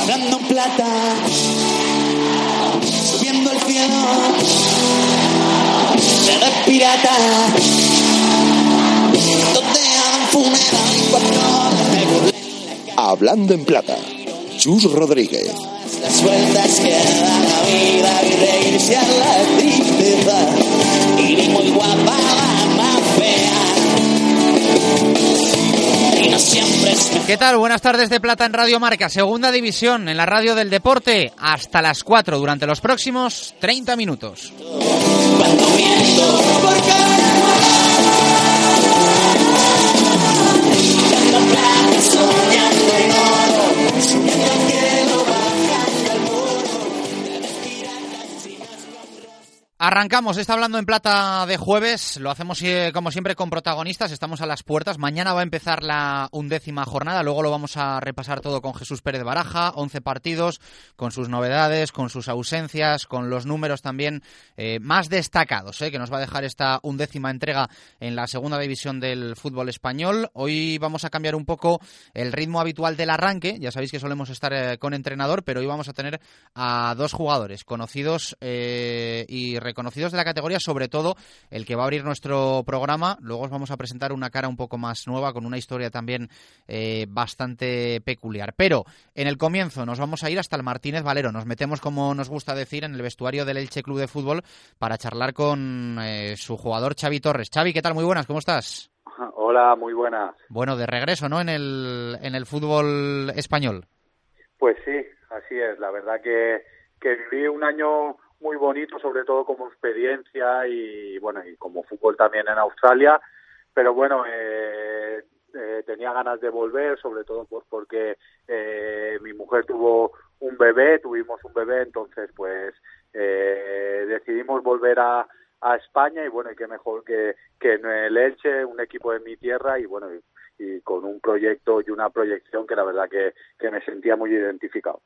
Hablando en plata, subiendo el cielo, de pirata. Hablando en plata, Chus Rodríguez. Las vueltas que da la vida y reírse a la tristeza. ¿Qué tal? Buenas tardes de Plata en Radio Marca, segunda división en la radio del deporte, hasta las 4 durante los próximos 30 minutos. Arrancamos, está hablando en plata de jueves, lo hacemos eh, como siempre con protagonistas, estamos a las puertas, mañana va a empezar la undécima jornada, luego lo vamos a repasar todo con Jesús Pérez Baraja, 11 partidos, con sus novedades, con sus ausencias, con los números también eh, más destacados eh, que nos va a dejar esta undécima entrega en la segunda división del fútbol español. Hoy vamos a cambiar un poco el ritmo habitual del arranque, ya sabéis que solemos estar con entrenador, pero hoy vamos a tener a dos jugadores conocidos y reconocidos de la categoría, sobre todo el que va a abrir nuestro programa. Luego os vamos a presentar una cara un poco más nueva, con una historia también eh, bastante peculiar. Pero en el comienzo nos vamos a ir hasta el Martínez Valero. Nos metemos, como nos gusta decir, en el vestuario del Elche Club de Fútbol para charlar con eh, su jugador Xavi Torres. Xavi, ¿qué tal? Muy buenas, ¿cómo estás? Hola, muy buenas. Bueno, de regreso, ¿no? En el, en el fútbol español. Pues sí, así es. La verdad que, que viví un año muy bonito, sobre todo como experiencia y bueno, y como fútbol también en Australia. Pero bueno, eh, eh, tenía ganas de volver, sobre todo pues porque eh, mi mujer tuvo un bebé, tuvimos un bebé, entonces pues eh, decidimos volver a, a España y bueno, y qué mejor que, que en el Elche, un equipo de mi tierra y bueno, y con un proyecto y una proyección que la verdad que, que me sentía muy identificado.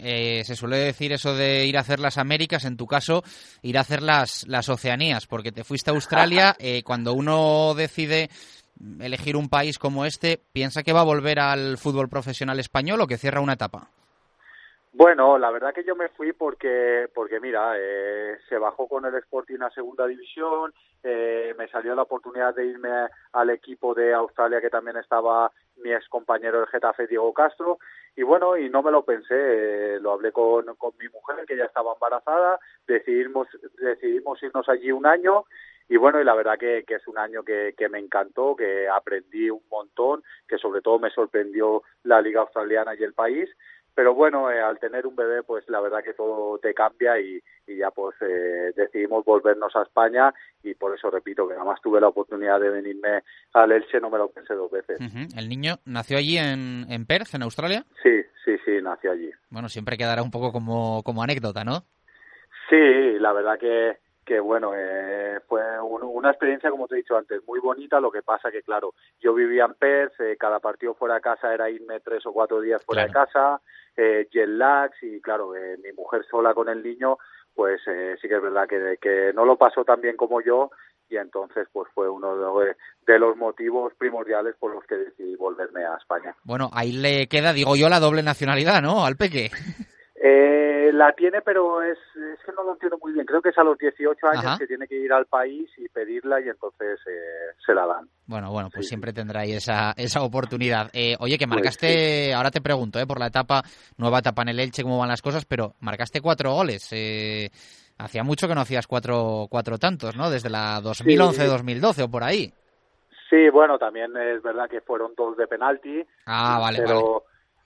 Eh, se suele decir eso de ir a hacer las Américas, en tu caso, ir a hacer las, las Oceanías, porque te fuiste a Australia. eh, cuando uno decide elegir un país como este, ¿piensa que va a volver al fútbol profesional español o que cierra una etapa? Bueno, la verdad que yo me fui porque, porque mira, eh, se bajó con el Sporting a segunda división, eh, me salió la oportunidad de irme al equipo de Australia que también estaba mi ex compañero del Getafe, Diego Castro, y bueno, y no me lo pensé, eh, lo hablé con, con mi mujer que ya estaba embarazada, decidimos, decidimos irnos allí un año. Y bueno, y la verdad que, que es un año que, que me encantó, que aprendí un montón, que sobre todo me sorprendió la liga australiana y el país, pero bueno, eh, al tener un bebé, pues la verdad que todo te cambia y, y ya pues eh, decidimos volvernos a España y por eso repito que nada más tuve la oportunidad de venirme al Elche, no me lo pensé dos veces. Ujú. ¿El niño nació allí en, en Perth, en Australia? Sí, sí, sí, nací allí. Bueno, siempre quedará un poco como, como anécdota, ¿no? Sí, la verdad que, que bueno, eh, fue un- una experiencia, como te he dicho antes, muy bonita. Lo que pasa que, claro, yo vivía en Perth, eh, cada partido fuera de casa era irme tres o cuatro días fuera de casa, eh, jet lags y, claro, eh, mi mujer sola con el niño, pues eh, sí que es verdad que, que no lo pasó tan bien como yo y entonces pues fue uno de, de los motivos primordiales por los que decidí volverme a España. Bueno, ahí le queda, digo yo, la doble nacionalidad, ¿no? Al peque. Eh, la tiene, pero es, es que no lo entiendo muy bien. Creo que es a los 18 años Ajá. que tiene que ir al país y pedirla y entonces eh, se la dan. Bueno, bueno, pues Sí, siempre tendrá ahí esa, esa oportunidad. Eh, oye, que Pues marcaste, ahora te pregunto, eh, por la etapa, nueva etapa en el Elche, cómo van las cosas, pero marcaste cuatro goles. Eh, hacía mucho que no hacías cuatro, cuatro tantos, ¿no? Desde la 2011-2012 o por ahí. Sí, bueno, también es verdad que fueron dos de penalti. Ah, vale, vale.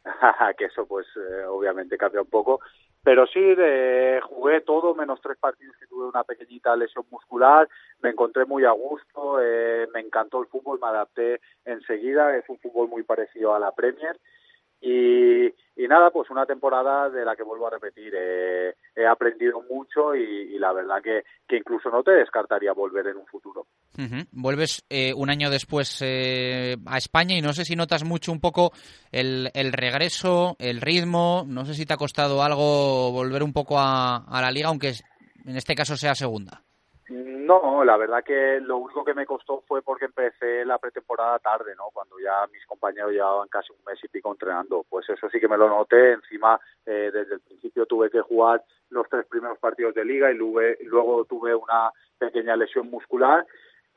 que eso pues eh, obviamente cambia un poco. Pero sí, de, jugué todo menos tres partidos que tuve una pequeñita lesión muscular, me encontré muy a gusto, eh, me encantó el fútbol, me adapté enseguida, es un fútbol muy parecido a la Premier y, nada, pues una temporada de la que vuelvo a repetir, eh, he aprendido mucho y, la verdad que, que, incluso no te descartaría volver en un futuro. Vuelves eh, un año después eh, a España y no sé si notas mucho un poco el, el, regreso, el ritmo, no sé si te ha costado algo volver un poco a la liga, aunque en este caso sea segunda. No, la verdad que lo único que me costó fue porque empecé la pretemporada tarde, ¿no? Cuando ya mis compañeros llevaban casi un mes y pico entrenando. Pues eso sí que me lo noté. Encima, eh, desde el principio tuve que jugar los tres primeros partidos de liga y luego tuve una pequeña lesión muscular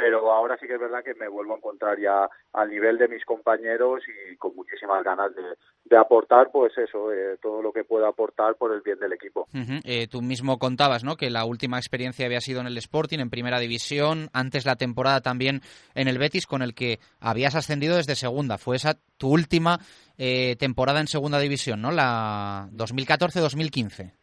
pero ahora sí que es verdad que me vuelvo a encontrar ya al nivel de mis compañeros y con muchísimas ganas de, aportar, pues eso, eh, todo lo que pueda aportar por el bien del equipo. Eh, tú mismo contabas, ¿no? Que la última experiencia había sido en el Sporting, en Primera División, antes la temporada también en el Betis, con el que habías ascendido desde Segunda. Fue esa tu última eh, temporada en Segunda División, ¿no? La 2014-2015.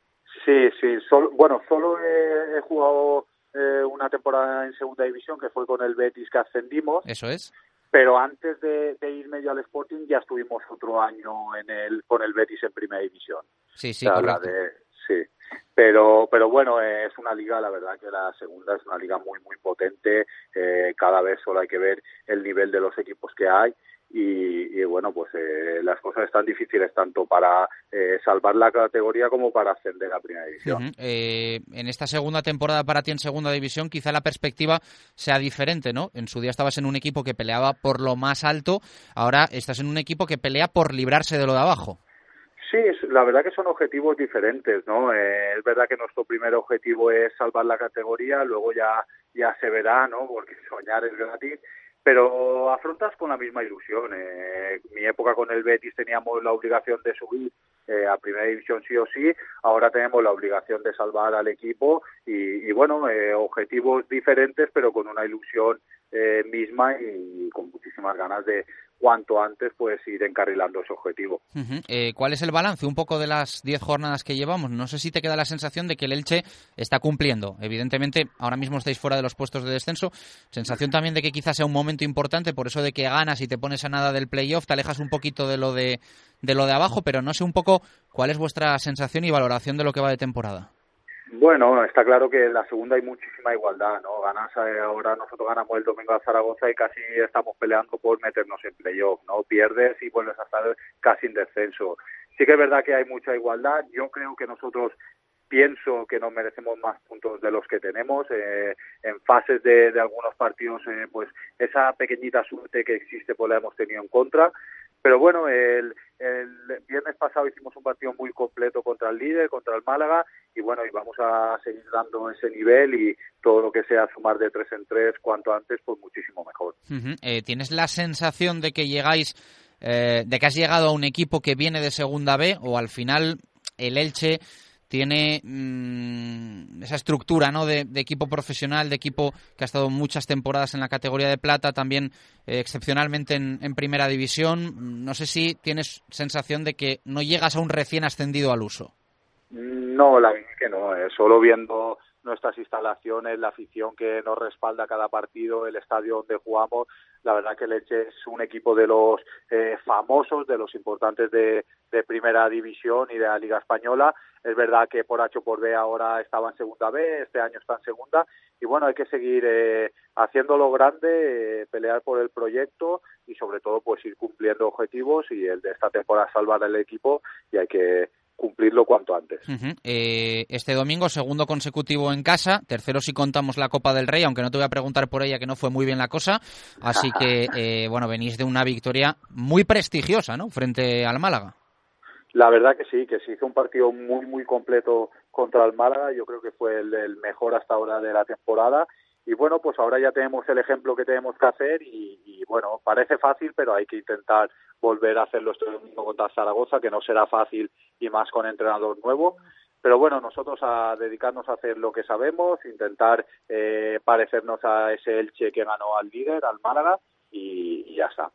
Sí, sí. bueno, solo he jugado eh, una temporada en segunda división que fue con el Betis que ascendimos. Eso es. Pero antes de, irme yo al Sporting ya estuvimos otro año en el con el Betis en primera división. Sí, sí, correcto. sí. Pero, pero bueno, es una liga, la verdad que la segunda es una liga muy, muy potente. Eh, cada vez solo hay que ver el nivel de los equipos que hay y, bueno, pues eh, las cosas están difíciles tanto para eh, salvar la categoría como para ascender a Primera División. Eh, en esta segunda temporada para ti en Segunda División quizá la perspectiva sea diferente, ¿no? En su día estabas en un equipo que peleaba por lo más alto, ahora estás en un equipo que pelea por librarse de lo de abajo. Sí, la verdad que son objetivos diferentes, ¿no? es verdad que nuestro primer objetivo es salvar la categoría, luego ya ya se verá, ¿no? Porque soñar es gratis pero afrontas con la misma ilusión. Eh, mi época con el Betis teníamos la obligación de subir eh, a Primera División sí o sí, ahora tenemos la obligación de salvar al equipo y, bueno, eh, objetivos diferentes pero con una ilusión eh, misma y con muchísimas ganas de, cuanto antes pues ir encarrilando ese objetivo. Eh, ¿Cuál es el balance un poco de las 10 jornadas que llevamos? No sé si te queda la sensación de que el Elche está cumpliendo. Evidentemente, ahora mismo estáis fuera de los puestos de descenso. Sensación también de que quizás sea un momento importante, por eso de que ganas y te pones a nada del playoff, te alejas un poquito de lo de, de lo de abajo, pero no sé un poco cuál es vuestra sensación y valoración de lo que va de temporada. Bueno, está claro que en la segunda hay muchísima igualdad, ¿no? Ganas eh, ahora nosotros ganamos el domingo a Zaragoza y casi estamos peleando por meternos en playoff, ¿no? Pierdes y vuelves a estar casi en descenso. Sí que es verdad que hay mucha igualdad. Yo creo que nosotros pienso que nos merecemos más puntos de los que tenemos. Eh, en fases de, de algunos partidos, eh, pues esa pequeñita suerte que existe, pues la hemos tenido en contra. Pero bueno, el, el viernes pasado hicimos un partido muy completo contra el líder, contra el Málaga, y bueno, y vamos a seguir dando ese nivel y todo lo que sea sumar de tres en tres cuanto antes, pues muchísimo mejor. Eh, ¿Tienes la sensación de que llegáis, eh, de que has llegado a un equipo que viene de Segunda B o al final el Elche tiene mm, esa estructura ¿no? De, equipo profesional, de equipo que ha estado muchas temporadas en la categoría de plata, también eh, excepcionalmente en, primera división. No sé si tienes sensación de que no llegas a un recién ascendido al uso. No, la verdad que no. Eh. Solo viendo nuestras instalaciones, la afición que nos respalda cada partido, el estadio donde jugamos. La verdad que Leche es un equipo de los eh, famosos, de los importantes de, Primera División y de la Liga Española. Es verdad que por H por B ahora estaba en Segunda B, este año está en Segunda. Y bueno, hay que seguir eh, haciéndolo grande, eh, pelear por el proyecto y sobre todo pues ir cumpliendo objetivos y el de esta temporada salvar el equipo y hay que cumplirlo cuanto antes. Eh, este domingo, segundo consecutivo en casa, tercero si contamos la Copa del Rey, aunque no te voy a preguntar por ella, que no fue muy bien la cosa. Así que, eh, bueno, venís de una victoria muy prestigiosa, ¿no? Frente al Málaga. La verdad que sí, que se hizo un partido muy, muy completo contra el Málaga. Yo creo que fue el mejor hasta ahora de la temporada y bueno, pues ahora ya tenemos el ejemplo que tenemos que hacer y, bueno, parece fácil, pero hay que intentar volver a hacerlo este domingo contra Zaragoza, que no será fácil y más con entrenador nuevo. Pero bueno, nosotros a dedicarnos a hacer lo que sabemos, intentar eh, parecernos a ese Elche que ganó al líder, al Málaga, y, ya está.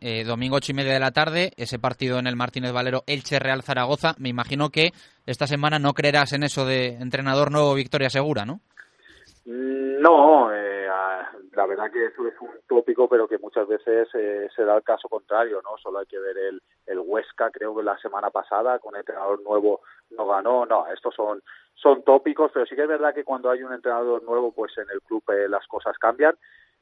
Eh, domingo ocho y media de la tarde, ese partido en el Martínez Valero Elche Real Zaragoza. Me imagino que esta semana no creerás en eso de entrenador nuevo, victoria segura, ¿no? No, eh, la verdad que eso es un tópico, pero que muchas veces eh, se da el caso contrario, ¿no? Solo hay que ver el, el Huesca, creo que la semana pasada, con el entrenador nuevo no ganó, no, estos son, son tópicos, pero sí que es verdad que cuando hay un entrenador nuevo, pues en el club eh, las cosas cambian,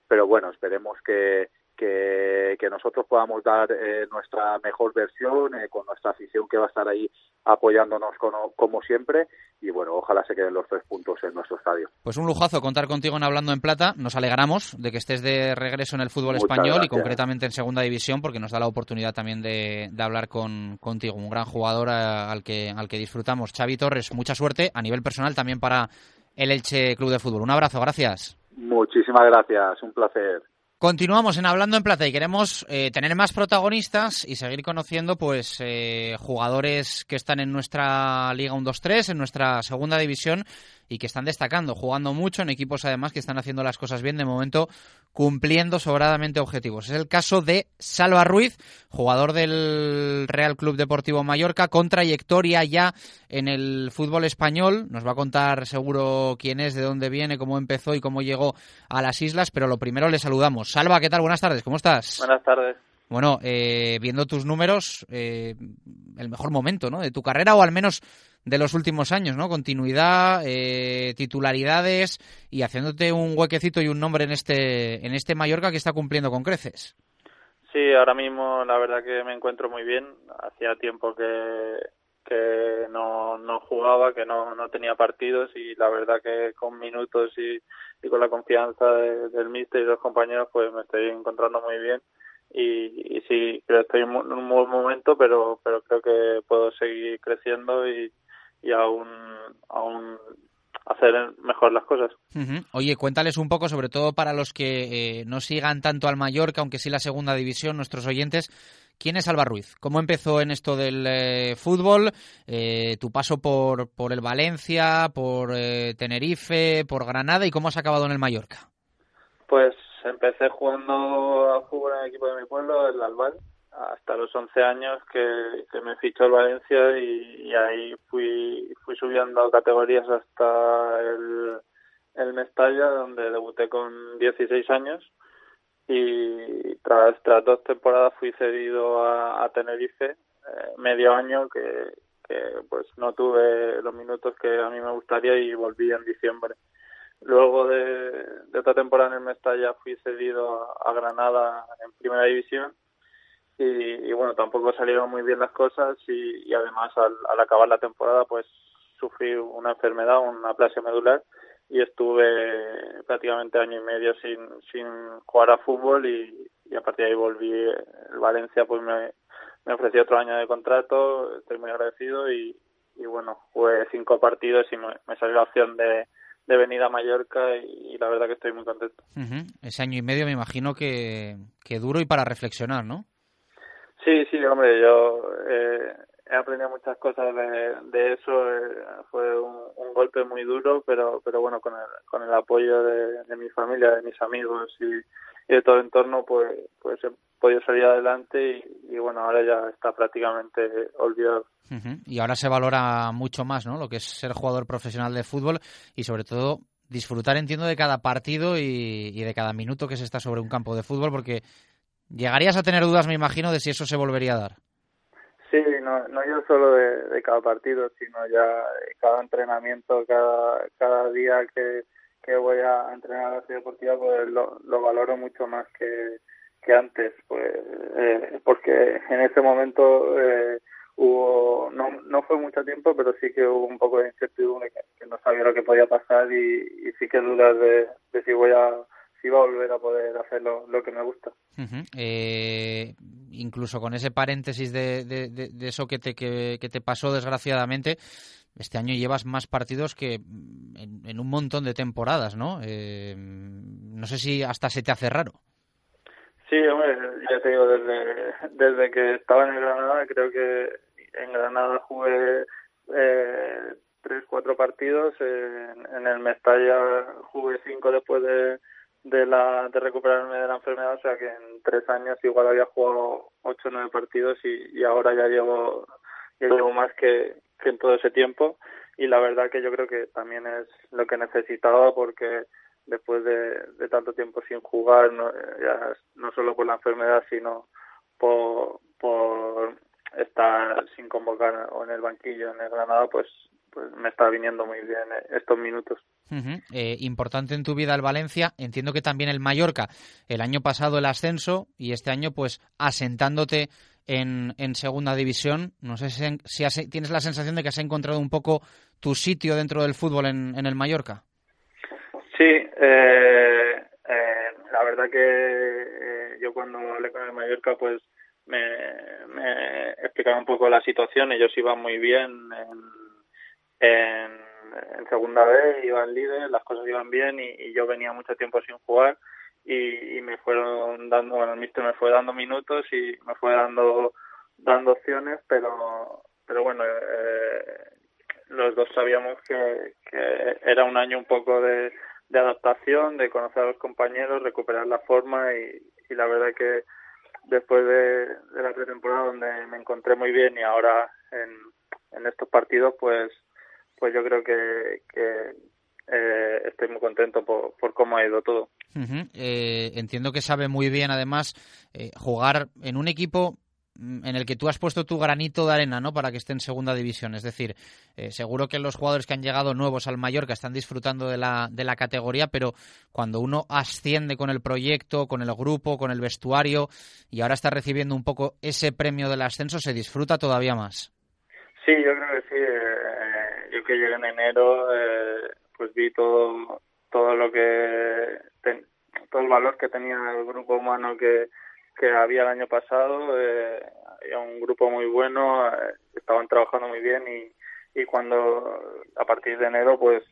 pero bueno, esperemos que, que, que nosotros podamos dar eh, nuestra mejor versión eh, con nuestra afición que va a estar ahí apoyándonos como, como, siempre y bueno, ojalá se queden los tres puntos en nuestro estadio. Pues un lujazo contar contigo en Hablando en Plata. Nos alegramos de que estés de regreso en el fútbol Muchas español gracias. y concretamente en Segunda División porque nos da la oportunidad también de, de hablar con, contigo, un gran jugador a, al, que, al que disfrutamos. Xavi Torres, mucha suerte a nivel personal también para el Elche Club de Fútbol. Un abrazo, gracias. Muchísimas gracias, un placer. Continuamos en Hablando en Plata y queremos eh, tener más protagonistas y seguir conociendo pues eh, jugadores que están en nuestra Liga 1-2-3, en nuestra segunda división y que están destacando, jugando mucho en equipos además que están haciendo las cosas bien, de momento cumpliendo sobradamente objetivos. Es el caso de Salva Ruiz, jugador del Real Club Deportivo Mallorca, con trayectoria ya en el fútbol español. Nos va a contar seguro quién es, de dónde viene, cómo empezó y cómo llegó a las islas, pero lo primero le saludamos. Salva, ¿qué tal? Buenas tardes, ¿cómo estás? Buenas tardes. Bueno, eh, viendo tus números, eh, el mejor momento ¿no? de tu carrera o al menos de los últimos años, ¿no? Continuidad, eh, titularidades y haciéndote un huequecito y un nombre en este en este Mallorca que está cumpliendo con creces. Sí, ahora mismo la verdad que me encuentro muy bien. Hacía tiempo que que no, no jugaba, que no, no tenía partidos y la verdad que con minutos y, y con la confianza de, del míster y los compañeros pues me estoy encontrando muy bien y, y sí, creo que estoy en un buen momento, pero, pero creo que puedo seguir creciendo y, y aún, aún hacer mejor las cosas. Uh -huh. Oye, cuéntales un poco, sobre todo para los que eh, no sigan tanto al Mallorca, aunque sí la segunda división, nuestros oyentes, ¿quién es Alba Ruiz? ¿Cómo empezó en esto del eh, fútbol? Eh, tu paso por, por el Valencia, por eh, Tenerife, por Granada y cómo has acabado en el Mallorca? Pues empecé jugando a fútbol en el equipo de mi pueblo, el Albal, hasta los 11 años que, que me fichó el Valencia y, ahí fui fui subiendo categorías hasta el, el Mestalla, donde debuté con 16 años y tras, tras dos temporadas fui cedido a, a Tenerife, eh, medio año que, que pues no tuve los minutos que a mí me gustaría y volví en diciembre. Luego de, de otra temporada en el Mestalla fui cedido a Granada en primera división y, y, bueno, tampoco salieron muy bien las cosas y, además al, al, acabar la temporada pues sufrí una enfermedad, una plasia medular y estuve prácticamente año y medio sin, sin jugar a fútbol y, y a partir de ahí volví. El Valencia pues me, me ofreció otro año de contrato, estoy muy agradecido y, y bueno, jugué cinco partidos y me, salió la opción de, de venir a Mallorca y, la verdad que estoy muy contento. Uh. Ese año y medio me imagino que, que duro y para reflexionar, ¿no? Sí, sí, hombre, yo eh, he aprendido muchas cosas de, eso. Eh, fue un, golpe muy duro, pero pero bueno, con el, con el apoyo de, mi familia, de mis amigos y, de todo el entorno, pues pues he podido salir adelante y, y bueno, ahora ya está prácticamente olvidado. Uh. Y ahora se valora mucho más, ¿no? Lo que es ser jugador profesional de fútbol y sobre todo disfrutar, entiendo, de cada partido y, y de cada minuto que se está sobre un campo de fútbol, porque Llegarías a tener dudas, me imagino, de si eso se volvería a dar. Sí, no, no yo solo de, cada partido, sino ya cada entrenamiento, cada, cada día que, que voy a entrenar a la ciudad deportiva, pues lo, lo valoro mucho más que, que antes, pues eh, porque en ese momento eh, hubo, no, no fue mucho tiempo, pero sí que hubo un poco de incertidumbre, que, que no sabía lo que podía pasar y, y sí que dudas de, de si voy a si va a volver a poder hacer lo, lo que me gusta. Uh -huh. eh, incluso con ese paréntesis de, de, de, de eso que te, que, que, te pasó desgraciadamente, este año llevas más partidos que en, en un montón de temporadas, ¿no? Eh, no sé si hasta se te hace raro. Sí, hombre, ya te digo, desde, desde que estaba en Granada, creo que en Granada jugué eh, tres, cuatro partidos, en, en el Mestalla jugué cinco después de de la de recuperarme de la enfermedad, o sea que en tres años igual había jugado ocho o nueve partidos y, y ahora ya llevo ya llevo más que, que en todo ese tiempo. Y la verdad que yo creo que también es lo que necesitaba porque después de, tanto tiempo sin jugar, no, ya no solo por la enfermedad, sino por, por estar sin convocar o en el banquillo en el Granada, pues, pues me está viniendo muy bien estos minutos. Eh, importante en tu vida el Valencia, entiendo que también el Mallorca, el año pasado el ascenso y este año pues asentándote en, en segunda división. No sé si, si tienes la sensación de que has encontrado un poco tu sitio dentro del fútbol en, en el Mallorca. Sí, eh, eh, la verdad que eh, yo cuando hablé con el Mallorca, pues me, me explicaba un poco la situación. Ellos iban muy bien en, en, segunda vez, iban líderes, las cosas iban bien y, yo venía mucho tiempo sin jugar y, me fueron dando, bueno, el mister me fue dando minutos y me fue dando dando opciones, pero pero bueno, eh, los dos sabíamos que, era un año un poco de adaptación, de conocer a los compañeros, recuperar la forma y, la verdad que después de, la pretemporada donde me encontré muy bien y ahora en estos partidos pues pues yo creo que, que eh, estoy muy contento por, por cómo ha ido todo. Eh, entiendo que sabe muy bien además eh, jugar en un equipo Mm, en el que tú has puesto tu granito de arena, ¿no? Para que esté en segunda división. Es decir, eh, seguro que los jugadores que han llegado nuevos al Mallorca están disfrutando de la, de la categoría, pero cuando uno asciende con el proyecto, con el grupo, con el vestuario y ahora está recibiendo un poco ese premio del ascenso, se disfruta todavía más. Sí, yo creo que sí. Eh, que llegué en enero, eh, pues vi todo, todo lo que, todo el valor que tenía el grupo humano que que había el año pasado, eh, había un grupo muy bueno, eh, estaban trabajando muy bien y, y cuando a partir de enero pues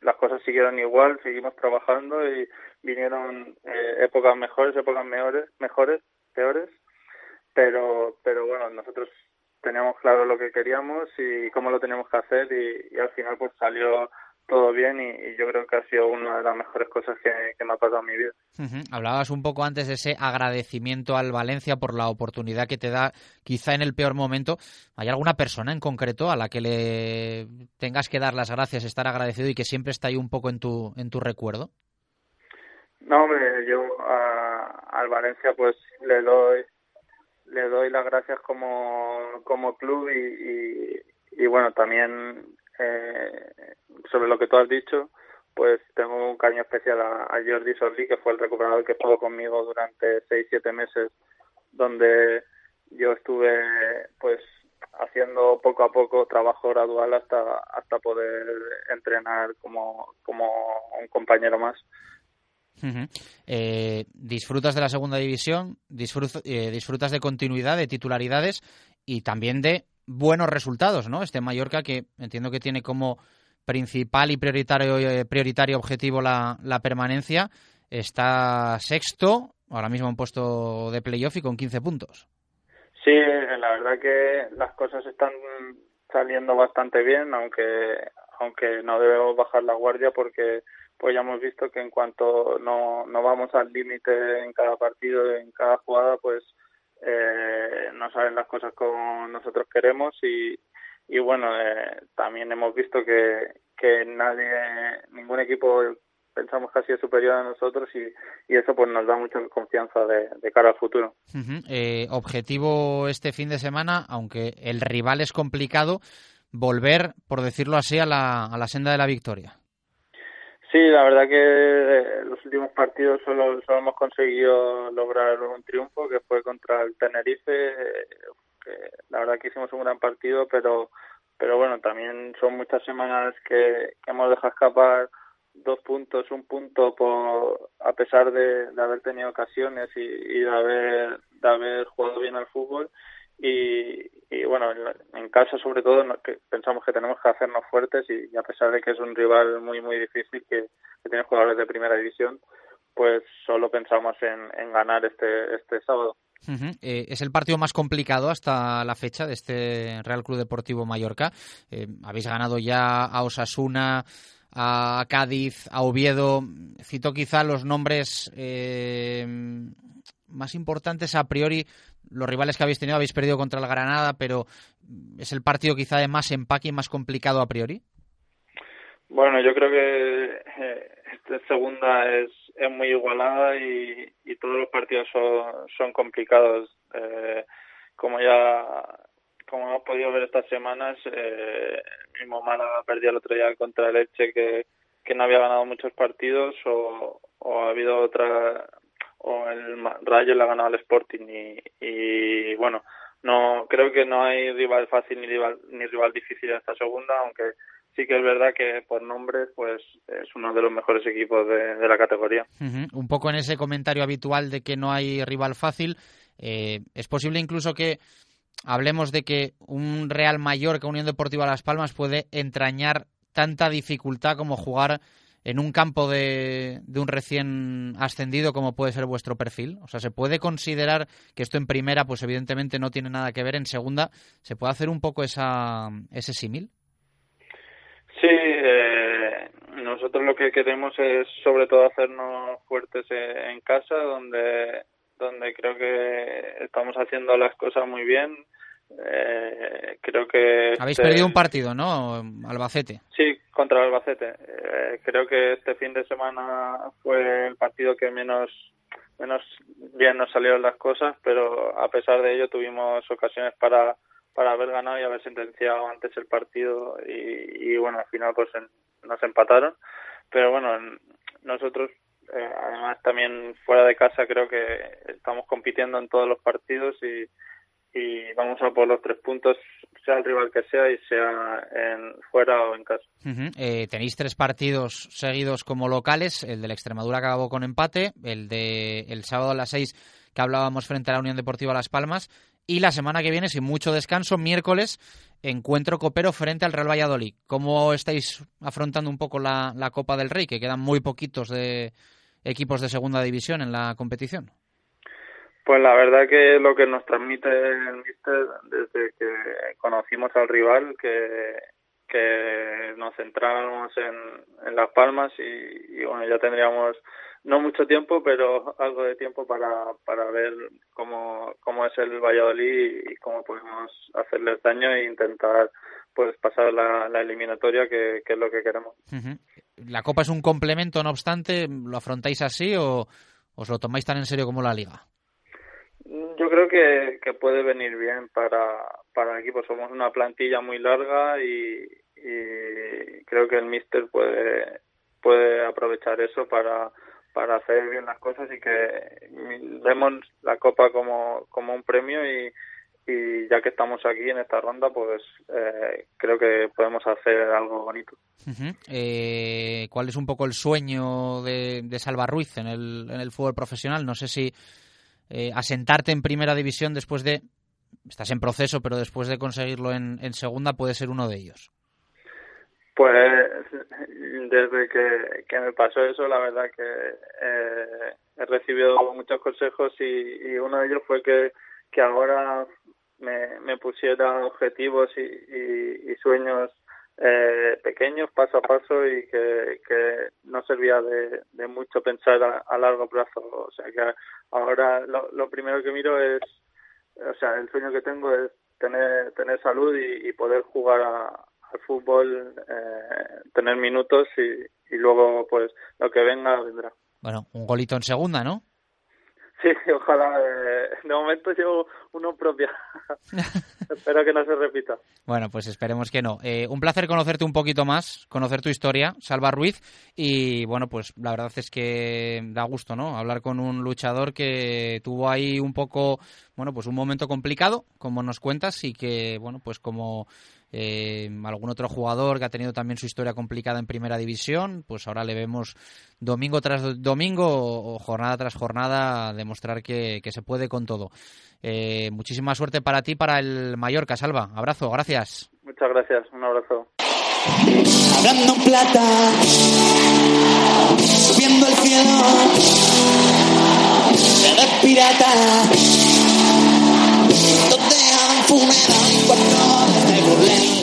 las cosas siguieron igual, seguimos trabajando y vinieron eh, épocas mejores, épocas mejores, mejores, peores, pero pero bueno, nosotros teníamos claro lo que queríamos y cómo lo teníamos que hacer y, y al final pues salió todo bien y, yo creo que ha sido una de las mejores cosas que, me ha pasado en mi vida. Hablabas un poco antes de ese agradecimiento al Valencia por la oportunidad que te da quizá en el peor momento. ¿Hay alguna persona en concreto a la que le tengas que dar las gracias, estar agradecido y que siempre está ahí un poco en tu, en tu recuerdo? No, hombre, yo al Valencia pues le doy le doy las gracias como, como club y, y bueno, también eh, sobre lo que tú has dicho, pues tengo un cariño especial a, Jordi Sorli, que fue el recuperador que estuvo conmigo durante seis, siete meses, donde yo estuve pues haciendo poco a poco trabajo gradual hasta hasta poder entrenar como, como un compañero más. Eh, disfrutas de la segunda división, eh, disfrutas de continuidad, de titularidades y también de buenos resultados, ¿no? Este Mallorca que entiendo que tiene como principal y prioritario, eh, prioritario objetivo la, permanencia, está sexto, ahora mismo en puesto de playoff y con 15 puntos. Sí, la verdad que las cosas están saliendo bastante bien, aunque aunque no debemos bajar la guardia porque pues ya hemos visto que en cuanto no, no vamos al límite en cada partido, en cada jugada, pues eh, no salen las cosas como nosotros queremos y, y bueno, eh, también hemos visto que, que nadie, ningún equipo pensamos que ha sido superior a nosotros y, y eso pues nos da mucha confianza de, cara al futuro. eh, objetivo este fin de semana, aunque el rival es complicado, volver, por decirlo así, a la, a la senda de la victoria. Sí, la verdad que eh, los últimos partidos solo, solo hemos conseguido lograr un triunfo, que fue contra el Tenerife. Que la verdad que hicimos un gran partido, pero pero bueno, también son muchas semanas que, hemos dejado escapar dos puntos, un punto por, a pesar de, haber tenido ocasiones y, y, de haber de haber jugado bien al fútbol y, y bueno, en, casa sobre todo que pensamos que tenemos que hacernos fuertes y, a pesar de que es un rival muy muy difícil que, tiene jugadores de primera división, pues solo pensamos en, en ganar este, este sábado. Eh, es el partido más complicado hasta la fecha de este Real Club Deportivo Mallorca. Eh, habéis ganado ya a Osasuna, a Cádiz, a Oviedo. Cito quizá los nombres eh, más importantes a priori los rivales que habéis tenido habéis perdido contra el Granada, pero ¿es el partido quizá de más empaque y más complicado a priori? Bueno, yo creo que eh, esta segunda es, muy igualada y, y todos los partidos son, son complicados. Eh, como ya como hemos podido ver estas semanas, eh, mismo Málaga perdió el otro día contra el Elche que, que no había ganado muchos partidos o, ha habido otra o el Rayo le ha ganado al Sporting y, bueno no creo que no hay rival fácil ni rival ni rival difícil en esta segunda aunque sí que es verdad que por nombres pues es uno de los mejores equipos de, de la categoría. Un poco en ese comentario habitual de que no hay rival fácil, eh, es posible incluso que hablemos de que un Real Mallorca, Unión Deportiva Las Palmas, puede entrañar tanta dificultad como jugar en un campo de, de un recién ascendido como puede ser vuestro perfil. O sea, se puede considerar que esto en primera, pues evidentemente no tiene nada que ver. En segunda, ¿se puede hacer un poco esa, ese símil? Sí, eh, nosotros lo que queremos es sobre todo hacernos fuertes eh, en casa, donde donde creo que estamos haciendo las cosas muy bien. Eh, creo que Habéis este- perdido un partido, ¿no? Albacete. Sí, contra el Albacete. Eh, creo que este fin de semana fue el partido que menos menos bien nos salieron las cosas, pero a pesar de ello tuvimos ocasiones para para haber ganado y haber sentenciado antes el partido y, y bueno, al final pues en- nos empataron. Pero bueno, en- nosotros eh, además también fuera de casa creo que estamos compitiendo en todos los partidos y, y vamos a por los tres puntos, sea el rival que sea y sea en fuera o en casa. Eh, tenéis tres partidos seguidos como locales. El de la Extremadura acabó con empate. El de el sábado a las seis que hablábamos frente a la Unión Deportiva Las Palmas. Y la semana que viene, sin mucho descanso, miércoles, encuentro copero frente al Real Valladolid. ¿Cómo estáis afrontando un poco la, la Copa del Rey? Que quedan muy poquitos de equipos de segunda división en la competición. Pues la verdad que lo que nos transmite el míster desde que conocimos al rival, que, que nos centráramos en, en Las Palmas y, y bueno, ya tendríamos no mucho tiempo, pero algo de tiempo para, para ver cómo, cómo es el Valladolid y cómo podemos hacerles daño e intentar pues pasar la, la eliminatoria que, que es lo que queremos. Ujú. ¿La Copa es un complemento, no obstante? ¿Lo afrontáis así o os lo tomáis tan en serio como la Liga? Yo creo que, puede venir bien para, para el equipo. Somos una plantilla muy larga y, y creo que el míster puede, puede aprovechar eso para, para hacer bien las cosas y que vemos la Copa como, como un premio y, y ya que estamos aquí en esta ronda, pues eh, creo que podemos hacer algo bonito. Eh, ¿Cuál es un poco el sueño de, de Salva Ruiz en el, en el fútbol profesional? No sé si eh, asentarte en primera división después de... Estás en proceso, pero después de conseguirlo en, en segunda puede ser uno de ellos. Pues desde que, que me pasó eso, la verdad que eh, he recibido muchos consejos y, y uno de ellos fue que, que ahora me, pusiera objetivos y, y, sueños eh, pequeños, paso a paso, y que, que no servía de, mucho pensar a, largo plazo. O sea que ahora lo, lo primero que miro es, o sea, el sueño que tengo es tener, tener salud y, y poder jugar a, al fútbol, eh, tener minutos y, y luego pues lo que venga vendrá. Bueno, un golito en segunda, ¿no? Sí, ojalá. Eh, de momento llevo uno propia. Espero que no se repita. Bueno, pues esperemos que no. Eh, un placer conocerte un poquito más, conocer tu historia, Salva Ruiz. Y bueno, pues la verdad es que da gusto, ¿no? Hablar con un luchador que tuvo ahí un poco, bueno, pues un momento complicado, como nos cuentas, y que, bueno, pues como eh, algún otro jugador que ha tenido también su historia complicada en primera división, pues ahora le vemos domingo tras domingo o, jornada tras jornada demostrar que, que se puede con todo. Eh, muchísima suerte para ti, para el Mallorca, Salva. Abrazo, gracias. Muchas gracias, un abrazo. Hablando en plata, subiendo el cielo, eres pirata.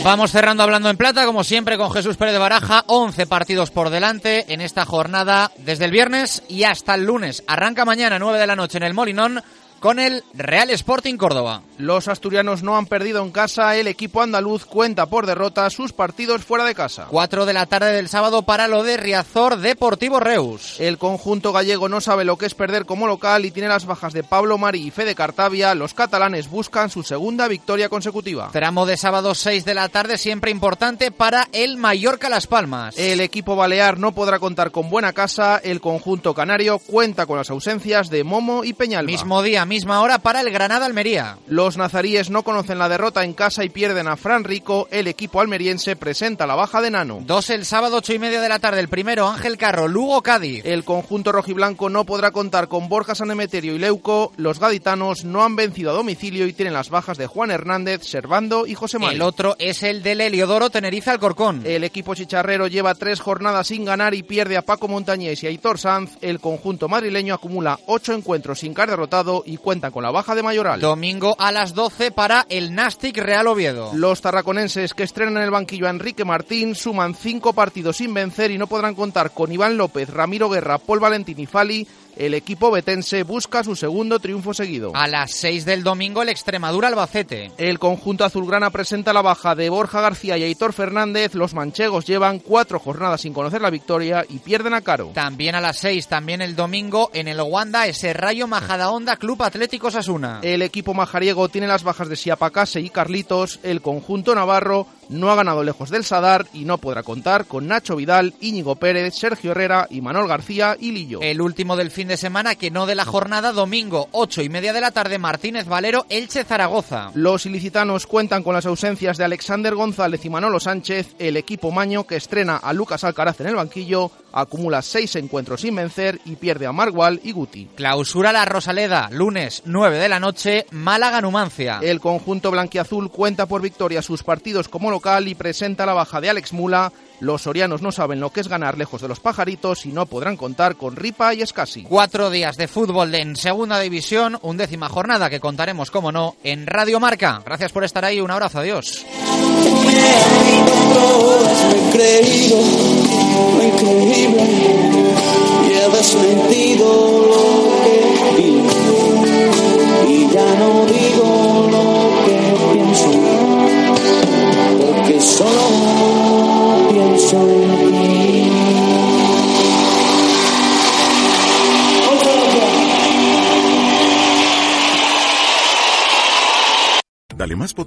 Vamos cerrando hablando en plata, como siempre, con Jesús Pérez de Baraja. 11 partidos por delante en esta jornada desde el viernes y hasta el lunes. Arranca mañana, 9 de la noche, en el Molinón. Con el Real Sporting Córdoba. Los asturianos no han perdido en casa, el equipo andaluz cuenta por derrota sus partidos fuera de casa. 4 de la tarde del sábado para lo de Riazor Deportivo Reus. El conjunto gallego no sabe lo que es perder como local y tiene las bajas de Pablo Mari y Fede Cartavia. Los catalanes buscan su segunda victoria consecutiva. Tramo de sábado 6 de la tarde, siempre importante para el Mallorca Las Palmas. El equipo balear no podrá contar con buena casa. El conjunto canario cuenta con las ausencias de Momo y Peñalba. Mismo día, misma hora para el Granada Almería. Los nazaríes no conocen la derrota en casa y pierden a Fran Rico. El equipo almeriense presenta la baja de Nano. Dos el sábado, ocho y media de la tarde. El primero, Ángel Carro, Lugo Cádiz. El conjunto rojiblanco no podrá contar con Borja Sanemeterio y Leuco. Los gaditanos no han vencido a domicilio y tienen las bajas de Juan Hernández, Servando y José Manuel. El otro es el del Heliodoro Tenerife Alcorcón. El equipo chicharrero lleva tres jornadas sin ganar y pierde a Paco Montañés y a Aitor Sanz. El conjunto madrileño acumula ocho encuentros sin caer derrotado y cuenta con la baja de Mayoral. Domingo a las 12 para el Nastic Real Oviedo. Los tarraconenses que estrenan en el banquillo a Enrique Martín suman cinco partidos sin vencer y no podrán contar con Iván López, Ramiro Guerra, Paul Valentín y Fali el equipo betense busca su segundo triunfo seguido. A las 6 del domingo el Extremadura Albacete. El conjunto azulgrana presenta la baja de Borja García y Aitor Fernández. Los manchegos llevan cuatro jornadas sin conocer la victoria y pierden a Caro. También a las 6, también el domingo en el Wanda ese Rayo Majadahonda Club Atlético Sasuna. El equipo majariego tiene las bajas de Siapacase y Carlitos. El conjunto navarro no ha ganado lejos del Sadar y no podrá contar con Nacho Vidal, Íñigo Pérez, Sergio Herrera y Manuel García y Lillo. El último del fin de semana que no de la jornada, domingo, ocho y media de la tarde, Martínez Valero, Elche Zaragoza. Los ilicitanos cuentan con las ausencias de Alexander González y Manolo Sánchez. El equipo maño que estrena a Lucas Alcaraz en el banquillo acumula seis encuentros sin vencer y pierde a Margual y Guti. Clausura la Rosaleda, lunes 9 de la noche, Málaga Numancia. El conjunto blanquiazul cuenta por victoria sus partidos como local y presenta la baja de Alex Mula. Los sorianos no saben lo que es ganar lejos de los pajaritos y no podrán contar con Ripa y Escasi. Cuatro días de fútbol en segunda división, undécima jornada que contaremos, como no, en Radio Marca. Gracias por estar ahí, un abrazo, adiós.